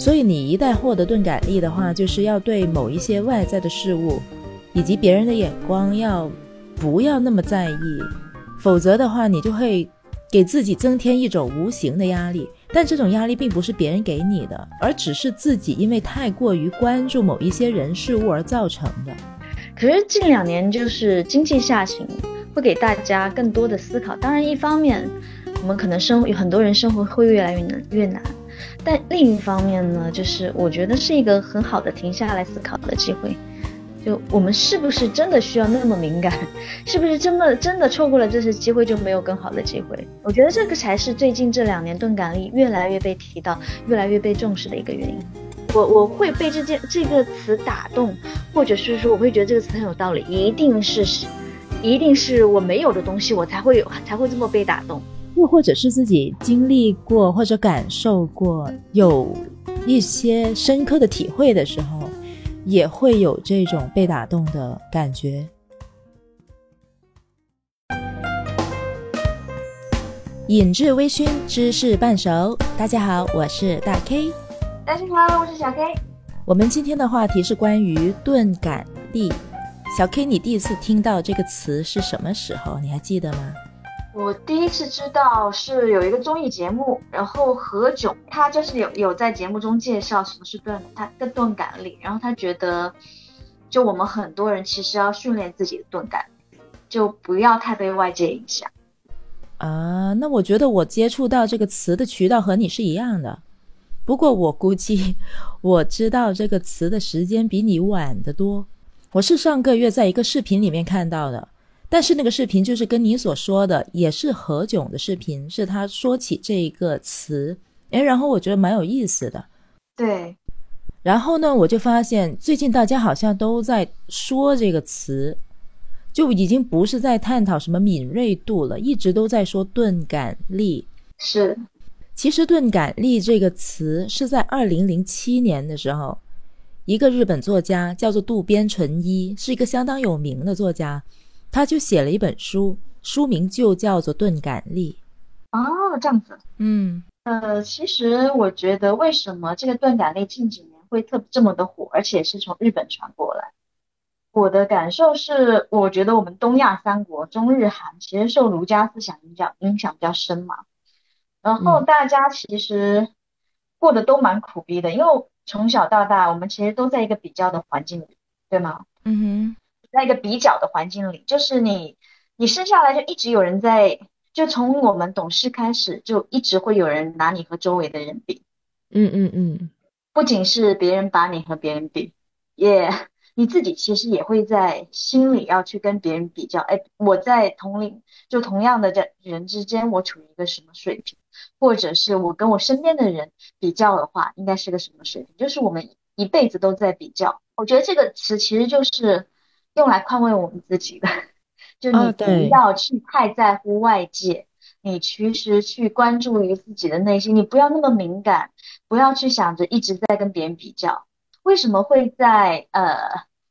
所以你一旦获得钝感力的话，就是要对某一些外在的事物，以及别人的眼光要不要那么在意，否则的话，你就会给自己增添一种无形的压力。但这种压力并不是别人给你的，而只是自己因为太过于关注某一些人事物而造成的。可是近两年就是经济下行，会给大家更多的思考。当然，一方面我们可能生有很多人生活会越来越难越难，但另一方面呢，就是我觉得是一个很好的停下来思考的机会。就我们是不是真的需要那么敏感？是不是真的真的错过了这次机会就没有更好的机会？我觉得这个才是最近这两年钝感力越来越被提到、越来越被重视的一个原因。我我会被这件这个词打动，或者是说我会觉得这个词很有道理，一定是是，一定是我没有的东西，我才会有才会这么被打动。又或者是自己经历过或者感受过有一些深刻的体会的时候。也会有这种被打动的感觉。饮至微醺，知识半熟。大家好，我是大 K。大家好，我是小 K。我们今天的话题是关于钝感力。小 K，你第一次听到这个词是什么时候？你还记得吗？我第一次知道是有一个综艺节目，然后何炅他就是有有在节目中介绍什么是钝他的钝感力，然后他觉得就我们很多人其实要训练自己的钝感，就不要太被外界影响。啊，那我觉得我接触到这个词的渠道和你是一样的，不过我估计我知道这个词的时间比你晚得多。我是上个月在一个视频里面看到的。但是那个视频就是跟你所说的，也是何炅的视频，是他说起这一个词，哎，然后我觉得蛮有意思的。对，然后呢，我就发现最近大家好像都在说这个词，就已经不是在探讨什么敏锐度了，一直都在说钝感力。是，其实钝感力这个词是在二零零七年的时候，一个日本作家叫做渡边淳一，是一个相当有名的作家。他就写了一本书，书名就叫做《钝感力》。哦，这样子。嗯，呃，其实我觉得，为什么这个钝感力近几年会特这么的火，而且是从日本传过来？我的感受是，我觉得我们东亚三国，中日韩，其实受儒家思想影响影响比较深嘛。然后大家其实过得都蛮苦逼的，因为从小到大，我们其实都在一个比较的环境里，对吗？嗯哼。在一个比较的环境里，就是你，你生下来就一直有人在，就从我们懂事开始，就一直会有人拿你和周围的人比。嗯嗯嗯，不仅是别人把你和别人比，也你自己其实也会在心里要去跟别人比较。哎，我在同龄就同样的这人之间，我处于一个什么水平？或者是我跟我身边的人比较的话，应该是个什么水平？就是我们一辈子都在比较。我觉得这个词其实就是。用来宽慰我们自己的，就你不要去太在乎外界，你其实去关注于自己的内心，你不要那么敏感，不要去想着一直在跟别人比较。为什么会在呃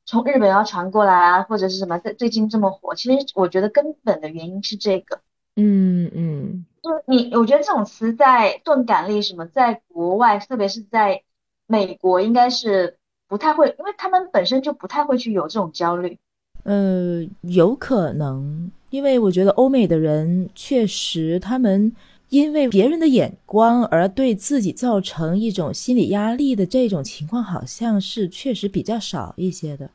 从日本要传过来啊，或者是什么在最近这么火？其实我觉得根本的原因是这个。嗯嗯，就你，我觉得这种词在钝感力什么，在国外，特别是在美国，应该是。不太会，因为他们本身就不太会去有这种焦虑。呃，有可能，因为我觉得欧美的人确实，他们因为别人的眼光而对自己造成一种心理压力的这种情况，好像是确实比较少一些的。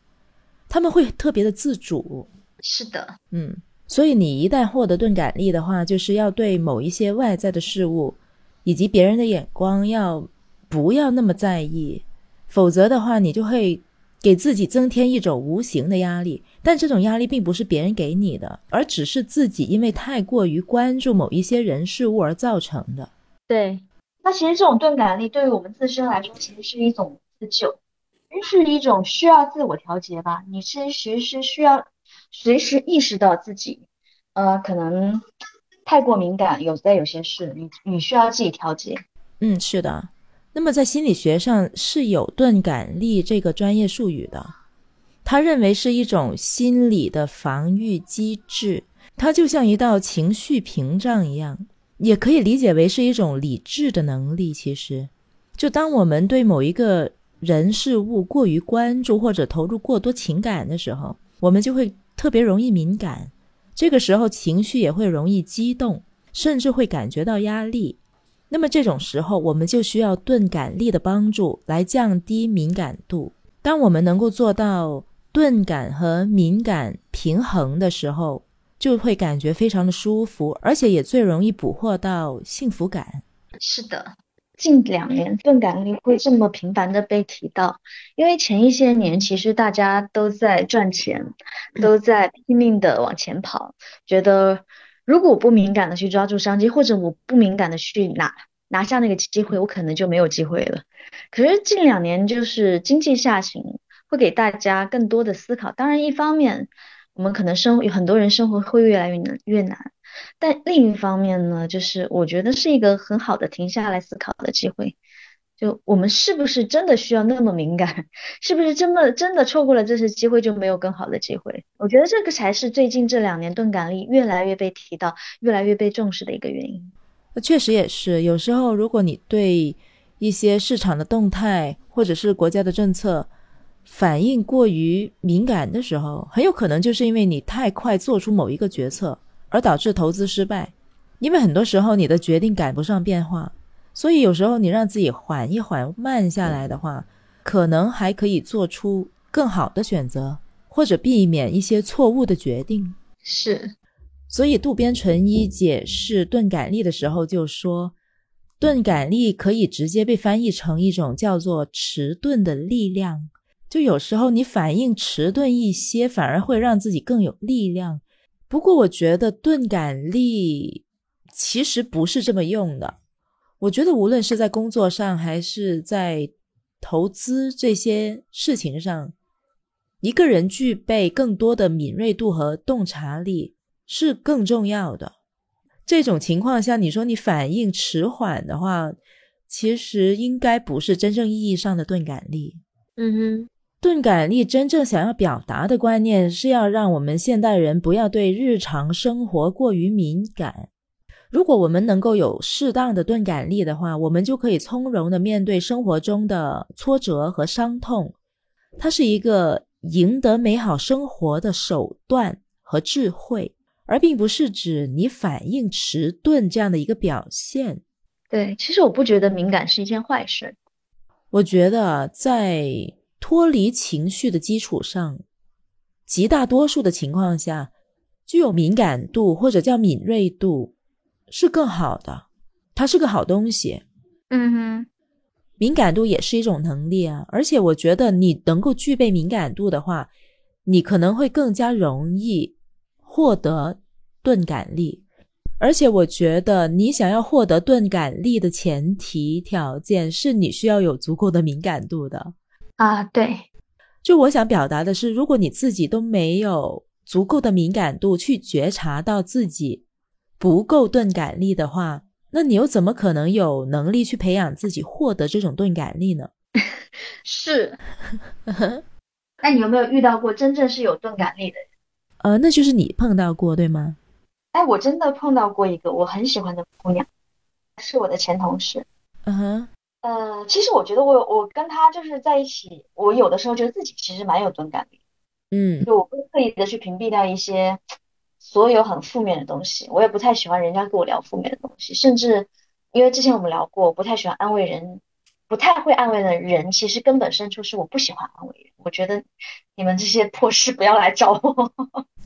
他们会特别的自主。是的，嗯，所以你一旦获得钝感力的话，就是要对某一些外在的事物以及别人的眼光要不要那么在意。否则的话，你就会给自己增添一种无形的压力，但这种压力并不是别人给你的，而只是自己因为太过于关注某一些人事物而造成的。对，那其实这种钝感力对于我们自身来说，其实是一种自救，是一种需要自我调节吧。你其实是需要随时意识到自己，呃，可能太过敏感，有在有些事，你你需要自己调节。嗯，是的。那么，在心理学上是有钝感力这个专业术语的，他认为是一种心理的防御机制，它就像一道情绪屏障一样，也可以理解为是一种理智的能力。其实，就当我们对某一个人事物过于关注或者投入过多情感的时候，我们就会特别容易敏感。这个时候情绪也会容易激动，甚至会感觉到压力。那么这种时候，我们就需要钝感力的帮助来降低敏感度。当我们能够做到钝感和敏感平衡的时候，就会感觉非常的舒服，而且也最容易捕获到幸福感。是的，近两年钝感力会这么频繁的被提到，因为前一些年其实大家都在赚钱，都在拼命的往前跑，觉得。如果我不敏感的去抓住商机，或者我不敏感的去拿拿下那个机会，我可能就没有机会了。可是近两年就是经济下行，会给大家更多的思考。当然，一方面我们可能生有很多人生活会越来越难越难，但另一方面呢，就是我觉得是一个很好的停下来思考的机会。就我们是不是真的需要那么敏感？是不是真的真的错过了这次机会就没有更好的机会？我觉得这个才是最近这两年钝感力越来越被提到、越来越被重视的一个原因。那确实也是，有时候如果你对一些市场的动态或者是国家的政策反应过于敏感的时候，很有可能就是因为你太快做出某一个决策而导致投资失败，因为很多时候你的决定赶不上变化。所以有时候你让自己缓一缓、慢下来的话，可能还可以做出更好的选择，或者避免一些错误的决定。是，所以渡边淳一解释钝感力的时候就说，钝感力可以直接被翻译成一种叫做迟钝的力量。就有时候你反应迟钝一些，反而会让自己更有力量。不过我觉得钝感力其实不是这么用的。我觉得无论是在工作上还是在投资这些事情上，一个人具备更多的敏锐度和洞察力是更重要的。这种情况下，你说你反应迟缓的话，其实应该不是真正意义上的钝感力。嗯哼，钝感力真正想要表达的观念是要让我们现代人不要对日常生活过于敏感。如果我们能够有适当的钝感力的话，我们就可以从容的面对生活中的挫折和伤痛。它是一个赢得美好生活的手段和智慧，而并不是指你反应迟钝这样的一个表现。对，其实我不觉得敏感是一件坏事。我觉得在脱离情绪的基础上，极大多数的情况下，具有敏感度或者叫敏锐度。是更好的，它是个好东西。嗯哼，敏感度也是一种能力啊，而且我觉得你能够具备敏感度的话，你可能会更加容易获得钝感力。而且我觉得你想要获得钝感力的前提条件是你需要有足够的敏感度的啊。对，就我想表达的是，如果你自己都没有足够的敏感度去觉察到自己。不够钝感力的话，那你又怎么可能有能力去培养自己获得这种钝感力呢？是，那你有没有遇到过真正是有钝感力的人？呃，那就是你碰到过，对吗？哎，我真的碰到过一个我很喜欢的姑娘，是我的前同事。嗯哼。呃，其实我觉得我我跟她就是在一起，我有的时候觉得自己其实蛮有钝感力。嗯。就我会刻意的去屏蔽掉一些。所有很负面的东西，我也不太喜欢人家跟我聊负面的东西，甚至因为之前我们聊过，不太喜欢安慰人，不太会安慰的人，其实根本深处是我不喜欢安慰人。我觉得你们这些破事不要来找我。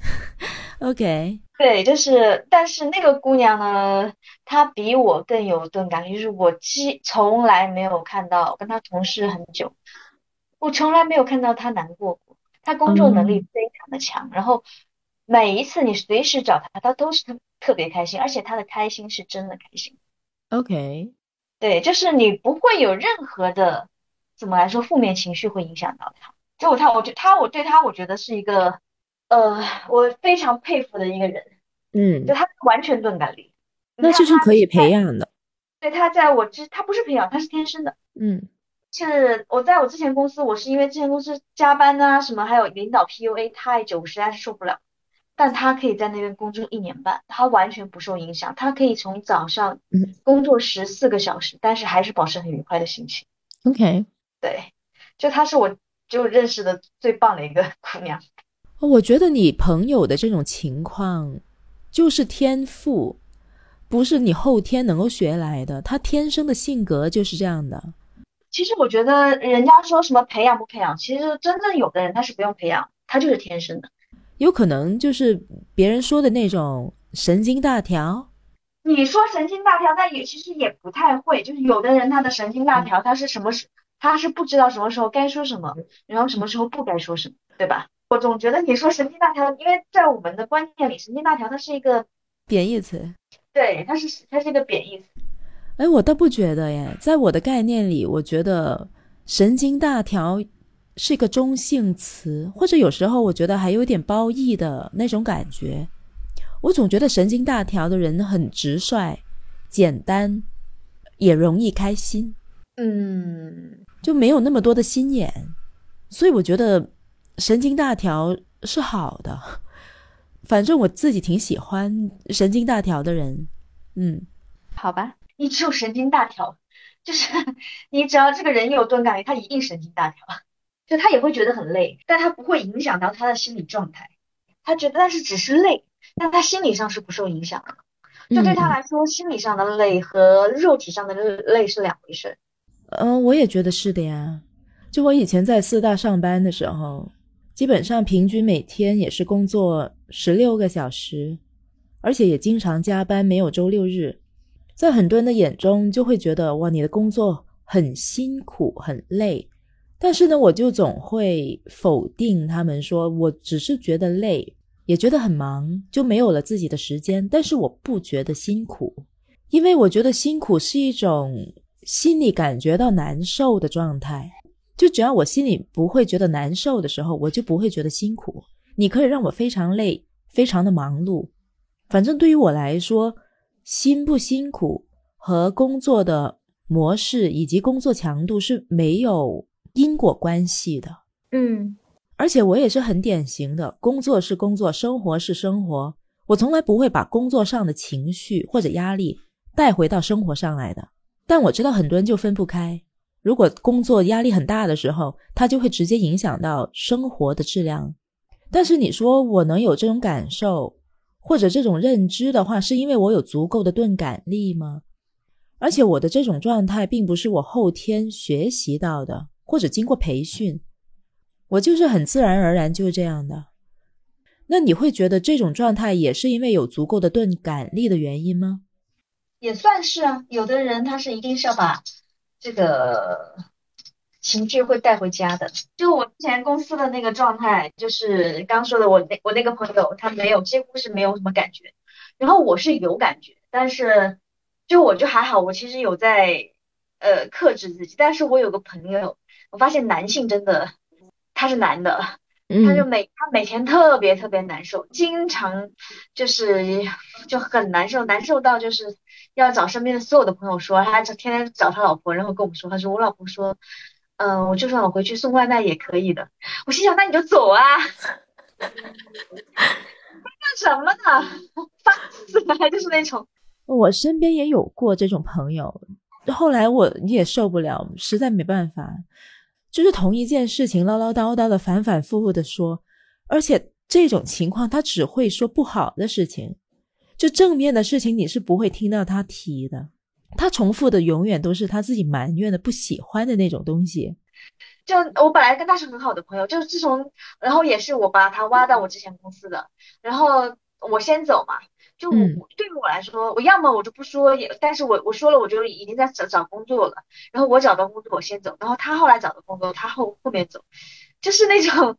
OK，对，就是，但是那个姑娘呢，她比我更有钝感，就是我既从来没有看到，跟她同事很久，我从来没有看到她难过过。她工作能力非常的强，然后。每一次你随时找他，他都是特特别开心，而且他的开心是真的开心。OK，对，就是你不会有任何的怎么来说负面情绪会影响到他。就他，我觉他，我对他，我觉得是一个呃，我非常佩服的一个人。嗯，就他完全钝感力，那就是可以培养的。对，他在我之，他不是培养，他是天生的。嗯，是我在我之前公司，我是因为之前公司加班啊什么，还有领导 PUA 太久，我实在是受不了。但他可以在那边工作一年半，他完全不受影响，他可以从早上嗯工作十四个小时，但是还是保持很愉快的心情。OK，对，就她是我就认识的最棒的一个姑娘。我觉得你朋友的这种情况就是天赋，不是你后天能够学来的，他天生的性格就是这样的。其实我觉得人家说什么培养不培养，其实真正有的人他是不用培养，他就是天生的。有可能就是别人说的那种神经大条。你说神经大条，但也其实也不太会，就是有的人他的神经大条，他是什么时，他是不知道什么时候该说什么，然后什么时候不该说什么，对吧？我总觉得你说神经大条，因为在我们的观念里，神经大条它是一个，贬义词。对，它是它是一个贬义词。哎，我倒不觉得耶，在我的概念里，我觉得神经大条是一个中性词，或者有时候我觉得还有点褒义的那种感觉。我总觉得神经大条的人很直率、简单，也容易开心，嗯，就没有那么多的心眼。所以我觉得神经大条是好的，反正我自己挺喜欢神经大条的人。嗯，好吧，你只有神经大条，就是你只要这个人有钝感力，他一定神经大条，就他也会觉得很累，但他不会影响到他的心理状态。他觉得但是只是累，但他心理上是不受影响的。就对他来说，心理上的累和肉体上的累是两回事。嗯，我也觉得是的呀。就我以前在四大上班的时候，基本上平均每天也是工作十六个小时，而且也经常加班，没有周六日。在很多人的眼中，就会觉得哇，你的工作很辛苦、很累。但是呢，我就总会否定他们，说我只是觉得累，也觉得很忙，就没有了自己的时间。但是我不觉得辛苦，因为我觉得辛苦是一种心里感觉到难受的状态。就只要我心里不会觉得难受的时候，我就不会觉得辛苦。你可以让我非常累，非常的忙碌，反正对于我来说，辛不辛苦和工作的模式以及工作强度是没有因果关系的。嗯而且我也是很典型的，工作是工作，生活是生活。我从来不会把工作上的情绪或者压力带回到生活上来的。但我知道很多人就分不开。如果工作压力很大的时候，它就会直接影响到生活的质量。但是你说我能有这种感受或者这种认知的话，是因为我有足够的钝感力吗？而且我的这种状态并不是我后天学习到的，或者经过培训，我就是很自然而然就是这样的。那你会觉得这种状态也是因为有足够的钝感力的原因吗？也算是啊。有的人他是一定是要把这个情绪会带回家的。就我之前公司的那个状态，就是刚说的，我那我那个朋友他没有，几乎是没有什么感觉，然后我是有感觉，但是就我就还好，我其实有在呃克制自己。但是我有个朋友，我发现男性真的他是男的。他就嗯每他每天特别特别难受，经常就是就很难受，难受到就是要找身边的所有的朋友说，他就天天找他老婆，然后跟我们说，他说我老婆说，嗯、我就算我回去送外卖也可以的。我心想，那你就走啊，干什么呢？烦死了，就是那种。我身边也有过这种朋友，后来我也受不了，实在没办法，就是同一件事情唠唠叨叨的反反复复的说，而且这种情况他只会说不好的事情，就正面的事情你是不会听到他提的，他重复的永远都是他自己埋怨的、不喜欢的那种东西。就我本来跟他是很好的朋友，就是自从，然后也是我把他挖到我之前公司的，然后我先走嘛，就我、嗯对于我来说，我要么我就不说，也，但是我我说了，我就已经在找找工作了，然后我找到工作我先走，然后他后来找到工作，他后后面走，就是那种，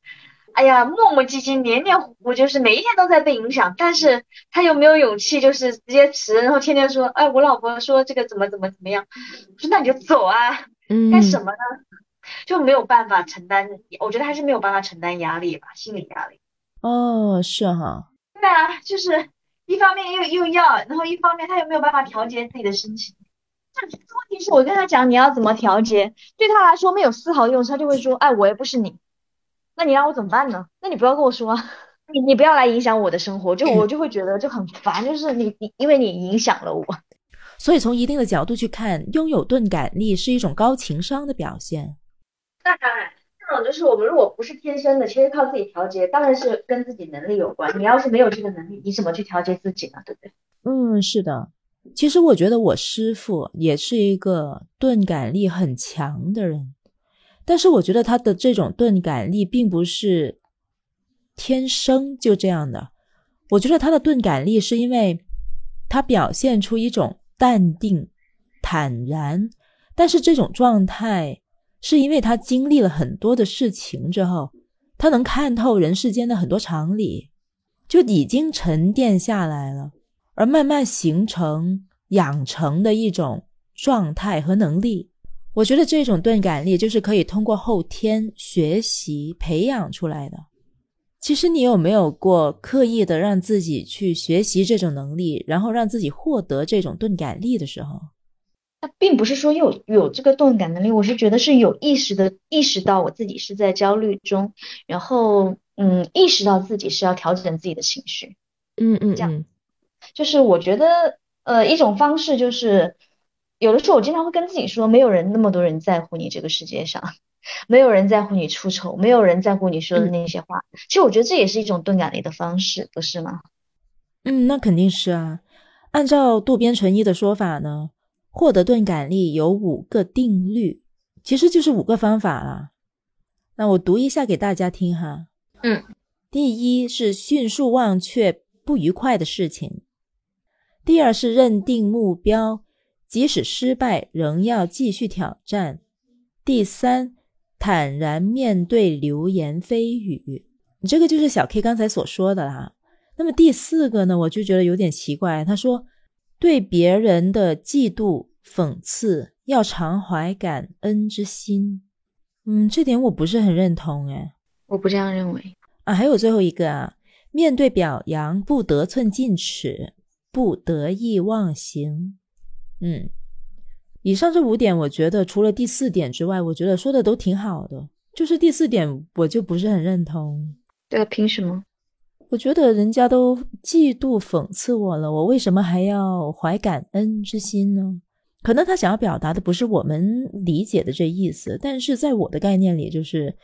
哎呀，磨磨唧唧，黏黏糊糊，就是每一天都在被影响，但是他又没有勇气，就是直接辞，然后天天说，哎，我老婆说这个怎么怎么怎么样，我说那你就走啊。嗯干什么呢？就没有办法承担，我觉得还是没有办法承担压力吧，心理压力。哦，是哈，对啊，就是一方面又又要，然后一方面他又没有办法调节自己的心情。这问题是我跟他讲你要怎么调节，对他来说没有丝毫用处，他就会说，哎，我又不是你，那你让我怎么办呢？那你不要跟我说啊。你你不要来影响我的生活，就我就会觉得就很烦，就是你你因为你影响了我。所以从一定的角度去看，拥有钝感力是一种高情商的表现。那当然，种就是我们如果不是天生的，其实靠自己调节，当然是跟自己能力有关。你要是没有这个能力，你怎么去调节自己呢？对不对？嗯，是的。其实我觉得我师傅也是一个钝感力很强的人，但是我觉得他的这种钝感力并不是天生就这样的。我觉得他的钝感力是因为他表现出一种淡定、坦然，但是这种状态是因为他经历了很多的事情之后，他能看透人世间的很多常理，就已经沉淀下来了。而慢慢形成、养成的一种状态和能力，我觉得这种钝感力就是可以通过后天学习培养出来的。其实你有没有过刻意的让自己去学习这种能力，然后让自己获得这种钝感力的时候？那并不是说有有这个钝感能力，我是觉得是有意识的意识到我自己是在焦虑中，然后嗯，意识到自己是要调整自己的情绪。嗯嗯，这样。就是我觉得，呃，一种方式就是，有的时候我经常会跟自己说，没有人那么多人在乎你这个世界上，没有人在乎你出丑，没有人在乎你说的那些话。其实我觉得这也是一种钝感力的方式，不是吗？嗯，那肯定是啊。按照渡边淳一的说法呢，获得钝感力有五个定律，其实就是五个方法啦。那我读一下给大家听哈。嗯，第一是迅速忘却不愉快的事情。第二是认定目标，即使失败仍要继续挑战。第三，坦然面对流言蜚语，你这个就是小 K 刚才所说的啦。那么第四个呢，我就觉得有点奇怪。他说，对别人的嫉妒讽刺要常怀感恩之心。嗯，这点我不是很认同哎，我不这样认为啊。还有最后一个啊，面对表扬不得寸进尺。不得意忘形，嗯，以上这五点，我觉得除了第四点之外，我觉得说的都挺好的。就是第四点，我就不是很认同。对，凭什么？我觉得人家都嫉妒讽刺我了，我为什么还要怀感恩之心呢？可能他想要表达的不是我们理解的这意思，但是在我的概念里，就是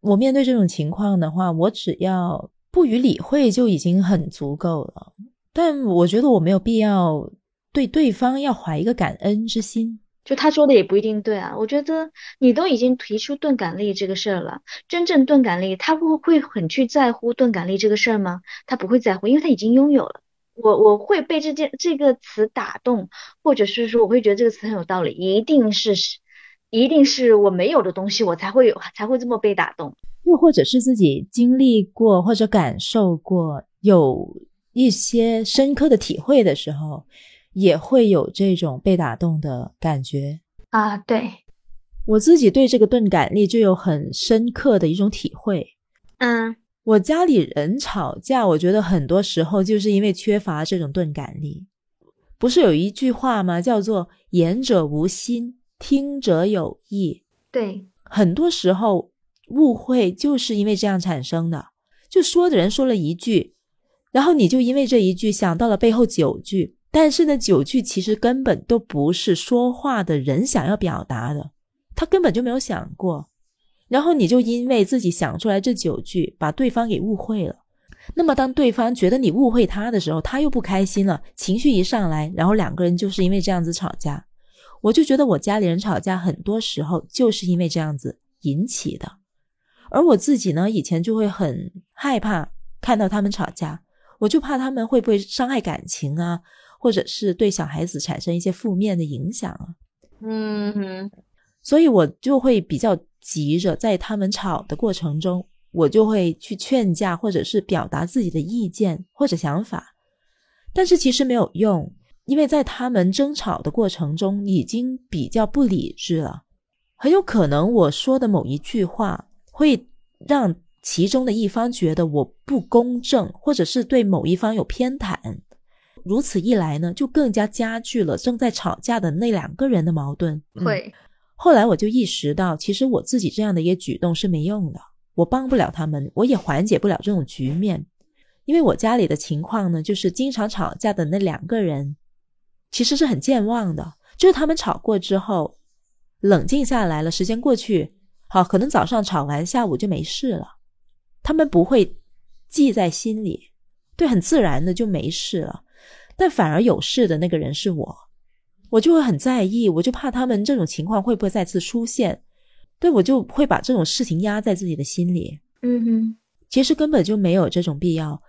我面对这种情况的话，我只要不予理会就已经很足够了。但我觉得我没有必要对对方要怀一个感恩之心，就他说的也不一定对啊。我觉得你都已经提出钝感力这个事儿了，真正钝感力他会会很去在乎钝感力这个事儿吗？他不会在乎，因为他已经拥有了。我我会被这件这个词打动，或者是说我会觉得这个词很有道理，一定是一定是我没有的东西，我才会有才会这么被打动。又或者是自己经历过或者感受过有。一些深刻的体会的时候，也会有这种被打动的感觉啊。对我自己对这个钝感力就有很深刻的一种体会。嗯，我家里人吵架，我觉得很多时候就是因为缺乏这种钝感力。不是有一句话吗？叫做“言者无心，听者有意”。对，很多时候误会就是因为这样产生的。就说的人说了一句。然后你就因为这一句想到了背后九句，但是呢，九句其实根本都不是说话的人想要表达的，他根本就没有想过。然后你就因为自己想出来这九句，把对方给误会了。那么当对方觉得你误会他的时候，他又不开心了，情绪一上来，然后两个人就是因为这样子吵架。我就觉得我家里人吵架很多时候就是因为这样子引起的，而我自己呢，以前就会很害怕看到他们吵架。我就怕他们会不会伤害感情啊，或者是对小孩子产生一些负面的影响啊？嗯哼，所以我就会比较急着在他们吵的过程中，我就会去劝架，或者是表达自己的意见或者想法。但是其实没有用，因为在他们争吵的过程中已经比较不理智了，很有可能我说的某一句话会让。其中的一方觉得我不公正，或者是对某一方有偏袒，如此一来呢，就更加加剧了正在吵架的那两个人的矛盾。会，后来我就意识到，其实我自己这样的一个举动是没用的，我帮不了他们，我也缓解不了这种局面。因为我家里的情况呢，就是经常吵架的那两个人，其实是很健忘的。就是他们吵过之后，冷静下来了，时间过去，好，可能早上吵完，下午就没事了。他们不会记在心里，对，很自然的就没事了。但反而有事的那个人是我，我就会很在意，我就怕他们这种情况会不会再次出现。对我就会把这种事情压在自己的心里。嗯哼，其实根本就没有这种必要。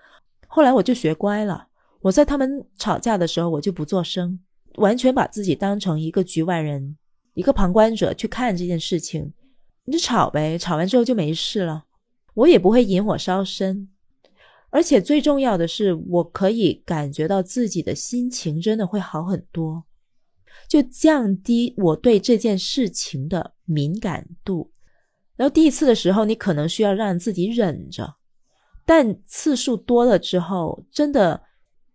后来我就学乖了，我在他们吵架的时候，我就不做声，完全把自己当成一个局外人，一个旁观者去看这件事情。你就吵呗，吵完之后就没事了，我也不会引火烧身。而且最重要的是，我可以感觉到自己的心情真的会好很多，就降低我对这件事情的敏感度。然后第一次的时候，你可能需要让自己忍着。但次数多了之后，真的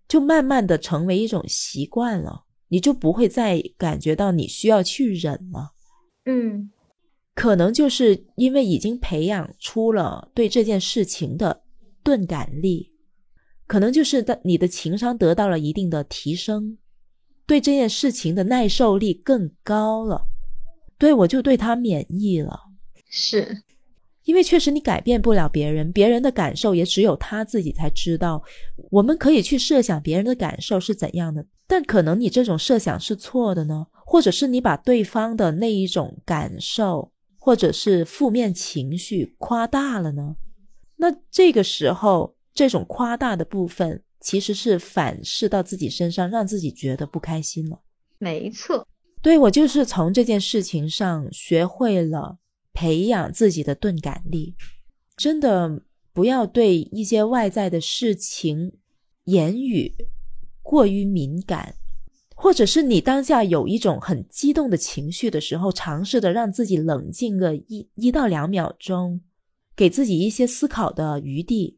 就慢慢的成为一种习惯了，你就不会再感觉到你需要去忍了。嗯，可能就是因为已经培养出了对这件事情的钝感力，可能就是的你的情商得到了一定的提升，对这件事情的耐受力更高了。对我就对他免疫了，是。因为确实你改变不了别人，别人的感受也只有他自己才知道。我们可以去设想别人的感受是怎样的，但可能你这种设想是错的呢，或者是你把对方的那一种感受或者是负面情绪夸大了呢？那这个时候，这种夸大的部分其实是反噬到自己身上，让自己觉得不开心了。没错，对我就是从这件事情上学会了。培养自己的钝感力，真的不要对一些外在的事情、言语过于敏感，或者是你当下有一种很激动的情绪的时候，尝试着让自己冷静个一一到两秒钟，给自己一些思考的余地，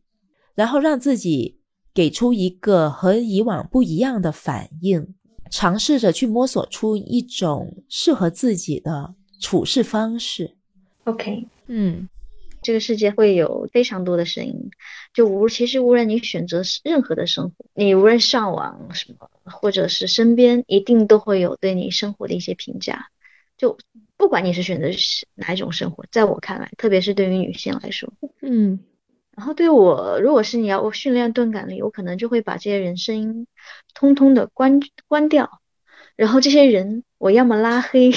然后让自己给出一个和以往不一样的反应，尝试着去摸索出一种适合自己的处事方式。OK，嗯，这个世界会有非常多的声音，就无其实无论你选择任何的生活，你无论上网什么，或者是身边，一定都会有对你生活的一些评价。就不管你是选择是哪一种生活，在我看来，特别是对于女性来说，嗯，然后对我，如果是你要我训练钝感力，我可能就会把这些人声音通通的关关掉，然后这些人我要么拉黑，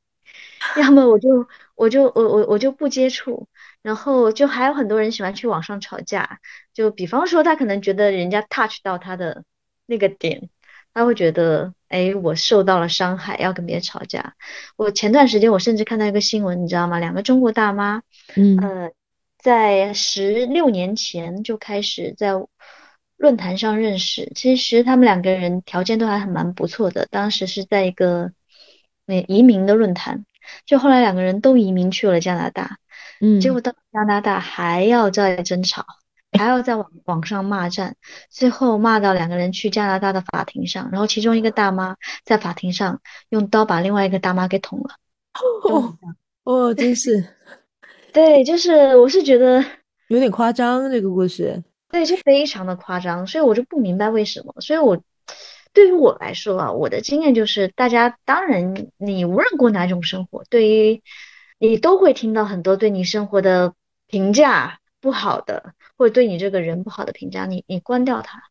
要么我就。我就我我我就不接触，然后就还有很多人喜欢去网上吵架，就比方说他可能觉得人家 touch 到他的那个点，他会觉得哎我受到了伤害，要跟别人吵架。我前段时间我甚至看到一个新闻，你知道吗？两个中国大妈，嗯呃，在十六年前就开始在论坛上认识，其实他们两个人条件都还很蛮不错的，当时是在一个那移民的论坛。就后来两个人都移民去了加拿大，嗯，结果到加拿大还要再争吵，还要在网网上骂战，最后骂到两个人去加拿大的法庭上，然后其中一个大妈在法庭上用刀把另外一个大妈给捅了。哦，哦，真是，对，就是我是觉得有点夸张这个故事，对，就非常的夸张，所以我就不明白为什么，所以我。对于我来说啊，我的经验就是，大家当然你无论过哪种生活，对于你都会听到很多对你生活的评价不好的，或者对你这个人不好的评价，你你关掉它。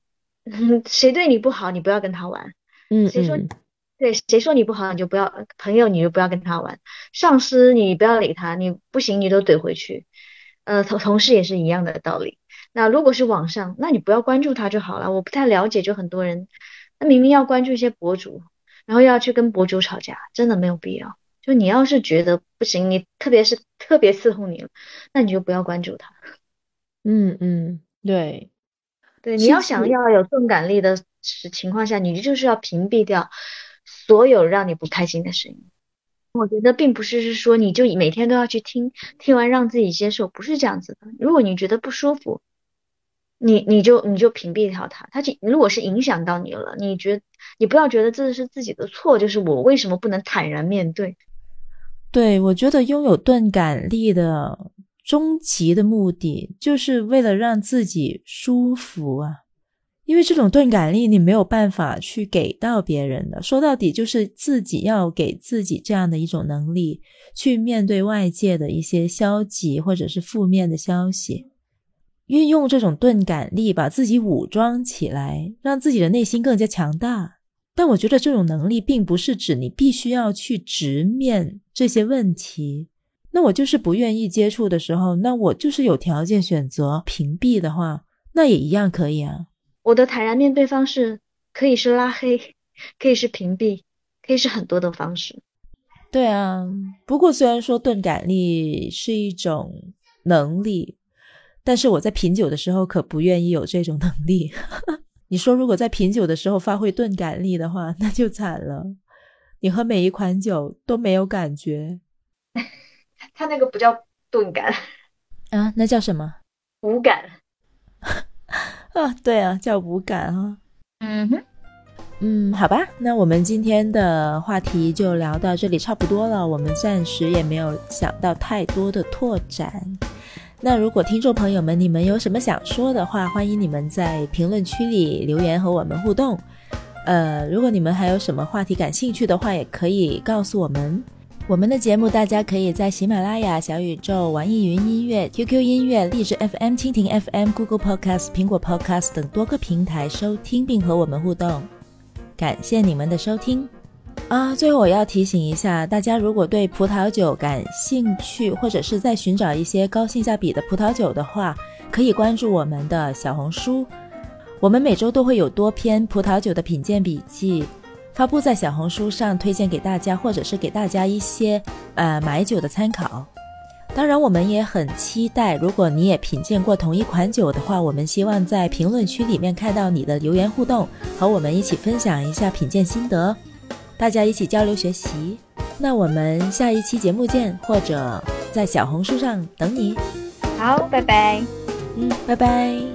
谁对你不好，你不要跟他玩。嗯，谁说对谁说你不好，你就不要朋友，你就不要跟他玩。上司你不要理他，你不行你都怼回去。呃，同同事也是一样的道理。那如果是网上，那你不要关注他就好了。我不太了解，就很多人。那明明要关注一些博主，然后要去跟博主吵架，真的没有必要。就你要是觉得不行，你特别是特别伺候你了，那你就不要关注他。嗯嗯，对，对，你要想要有钝感力的情况下，你就是要屏蔽掉所有让你不开心的声音。我觉得并不是是说你就每天都要去听，听完让自己接受，不是这样子的。如果你觉得不舒服。你你就你就屏蔽掉它，它就如果是影响到你了，你觉你不要觉得这是自己的错，就是我为什么不能坦然面对？对我觉得拥有钝感力的终极的目的就是为了让自己舒服啊。因为这种钝感力，你没有办法去给到别人的。说到底，就是自己要给自己这样的一种能力，去面对外界的一些消极或者是负面的消息，运用这种钝感力，把自己武装起来，让自己的内心更加强大。但我觉得这种能力，并不是指你必须要去直面这些问题。那我就是不愿意接触的时候，那我就是有条件选择屏蔽的话，那也一样可以啊。我的坦然面对方式可以是拉黑，可以是屏蔽，可以是很多的方式。对啊，不过虽然说钝感力是一种能力，但是我在品酒的时候可不愿意有这种能力。你说如果在品酒的时候发挥钝感力的话，那就惨了。你喝每一款酒都没有感觉，他那个不叫钝感啊，那叫什么？无感。啊，对啊，叫无感啊。嗯哼，嗯，好吧，那我们今天的话题就聊到这里差不多了。我们暂时也没有想到太多的拓展。那如果听众朋友们你们有什么想说的话，欢迎你们在评论区里留言和我们互动。呃，如果你们还有什么话题感兴趣的话，也可以告诉我们。我们的节目，大家可以在喜马拉雅、小宇宙、网易云音乐、QQ 音乐、荔枝 FM、蜻蜓 FM、Google Podcast、苹果 Podcast 等多个平台收听，并和我们互动。感谢你们的收听啊！最后我要提醒一下大家，如果对葡萄酒感兴趣，或者是在寻找一些高性价比的葡萄酒的话，可以关注我们的小红书。我们每周都会有多篇葡萄酒的品鉴笔记。发布在小红书上，推荐给大家，或者是给大家一些呃买酒的参考。当然，我们也很期待，如果你也品鉴过同一款酒的话，我们希望在评论区里面看到你的留言互动，和我们一起分享一下品鉴心得，大家一起交流学习。那我们下一期节目见，或者在小红书上等你。好，拜拜。嗯，拜拜。